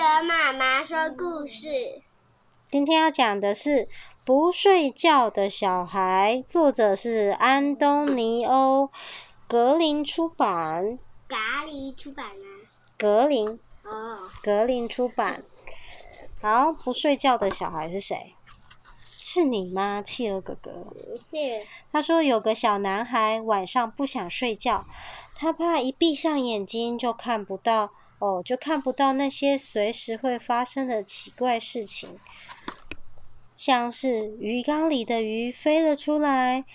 儿妈妈说故事。今天要讲的是《不睡觉的小孩》，作者是安东尼欧·格林出版。格林出版吗？格林。哦。格林出版。好，不睡觉的小孩是谁？是你吗，企鹅哥哥？是。他说有个小男孩晚上不想睡觉，他怕一闭上眼睛就看不到。哦，就看不到那些随时会发生的奇怪事情，像是鱼缸里的鱼飞了出来，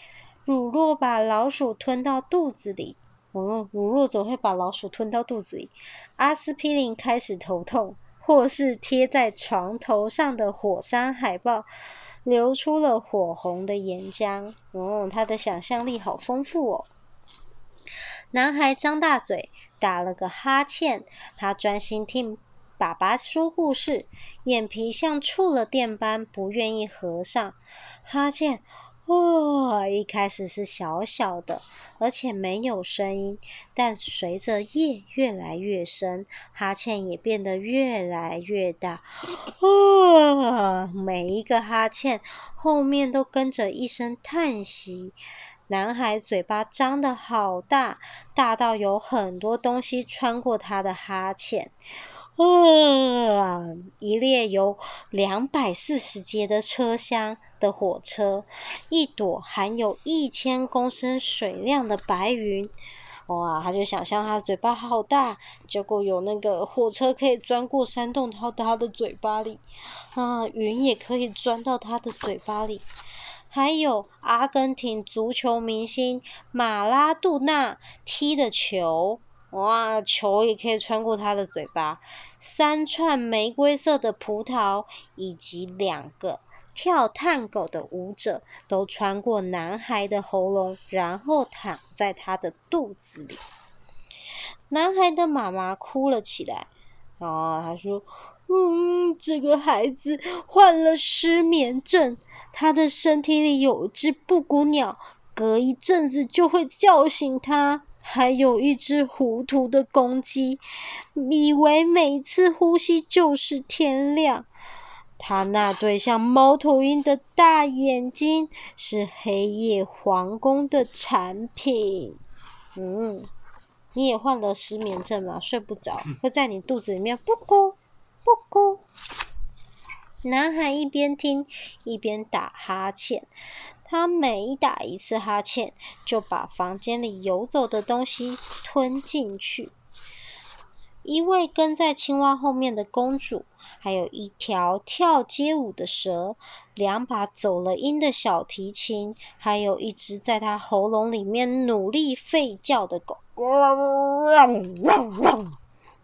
乳酪把老鼠吞到肚子里。哦，乳酪怎么会把老鼠吞到肚子里？阿司匹林开始头痛，或是贴在床头上的火山海报流出了火红的岩浆。哦，他的想象力好丰富哦。男孩张大嘴。打了个哈欠，他专心听爸爸说故事，眼皮像触了电般不愿意合上。哈欠，哦，一开始是小小的，而且没有声音，但随着夜越来越深，哈欠也变得越来越大。哦，每一个哈欠后面都跟着一声叹息。男孩嘴巴张得好大，大到有很多东西穿过他的哈欠。啊！一列有两百四十节的车厢的火车，一朵含有一千公升水量的白云。哇！他就想象他嘴巴好大，结果有那个火车可以钻过山洞到他的嘴巴里。啊，云也可以钻到他的嘴巴里。还有阿根廷足球明星马拉杜纳踢的球，哇，球也可以穿过他的嘴巴。三串玫瑰色的葡萄，以及两个跳探狗的舞者，都穿过男孩的喉咙，然后躺在他的肚子里。男孩的妈妈哭了起来，啊，他说：“嗯，这个孩子患了失眠症。”他的身体里有一只布谷鸟，隔一阵子就会叫醒他；还有一只糊涂的公鸡，以为每次呼吸就是天亮。他那对像猫头鹰的大眼睛是黑夜皇宫的产品。嗯，你也患了失眠症吗？睡不着，会在你肚子里面布谷布谷。男孩一边听一边打哈欠，他每一打一次哈欠，就把房间里游走的东西吞进去。一位跟在青蛙后面的公主，还有一条跳街舞的蛇，两把走了音的小提琴，还有一只在他喉咙里面努力吠叫的狗。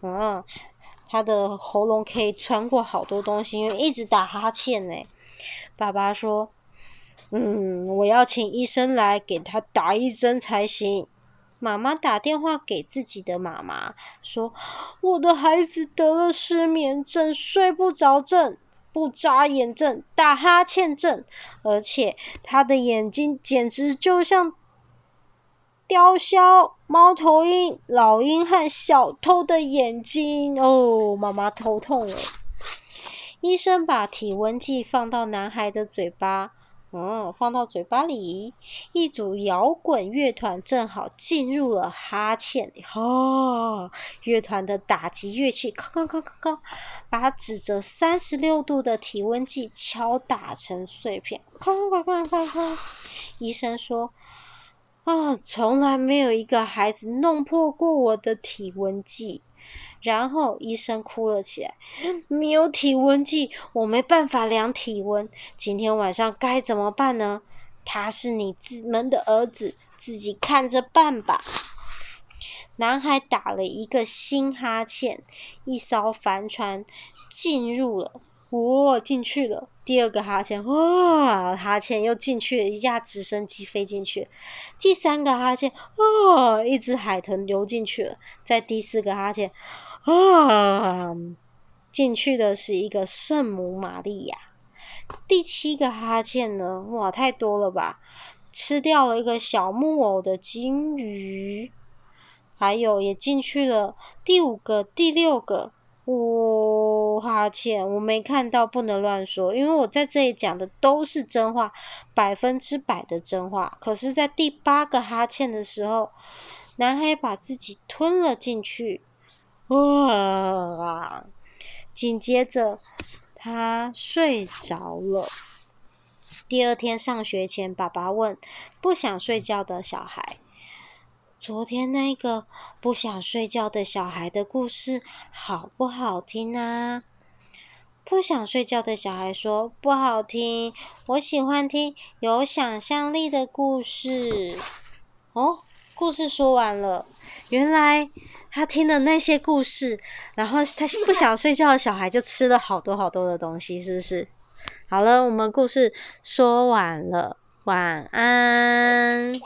嗯。他的喉咙可以穿过好多东西，因为一直打哈欠呢。爸爸说：“嗯，我要请医生来给他打一针才行。”妈妈打电话给自己的妈妈说：“我的孩子得了失眠症、睡不着症、不眨眼症、打哈欠症，而且他的眼睛简直就像……”雕鸮、猫头鹰、老鹰和小偷的眼睛哦，妈妈头痛了。医生把体温计放到男孩的嘴巴，嗯，放到嘴巴里。一组摇滚乐团正好进入了哈欠，哈、哦，乐团的打击乐器，咔咔咔咔咔，把指着三十六度的体温计敲打成碎片，咔咔咔咔咔。医生说。啊！从来没有一个孩子弄破过我的体温计。然后医生哭了起来。没有体温计，我没办法量体温。今天晚上该怎么办呢？他是你们的儿子，自己看着办吧。男孩打了一个新哈欠。一艘帆船进入了。哇，进去了！第二个哈欠，哇，哈欠又进去了。一架直升机飞进去。第三个哈欠，啊，一只海豚游进去了。在第四个哈欠，啊，进去的是一个圣母玛利亚。第七个哈欠呢？哇，太多了吧！吃掉了一个小木偶的金鱼，还有也进去了。第五个、第六个。哦，哈欠，我没看到，不能乱说，因为我在这里讲的都是真话，百分之百的真话。可是，在第八个哈欠的时候，男孩把自己吞了进去，哇！紧接着，他睡着了。第二天上学前，爸爸问不想睡觉的小孩：“昨天那个不想睡觉的小孩的故事好不好听啊？”不想睡觉的小孩说：“不好听，我喜欢听有想象力的故事。”哦，故事说完了。原来他听了那些故事，然后他 不想睡觉的小孩就吃了好多好多的东西，是不是？好了，我们故事说完了，晚安。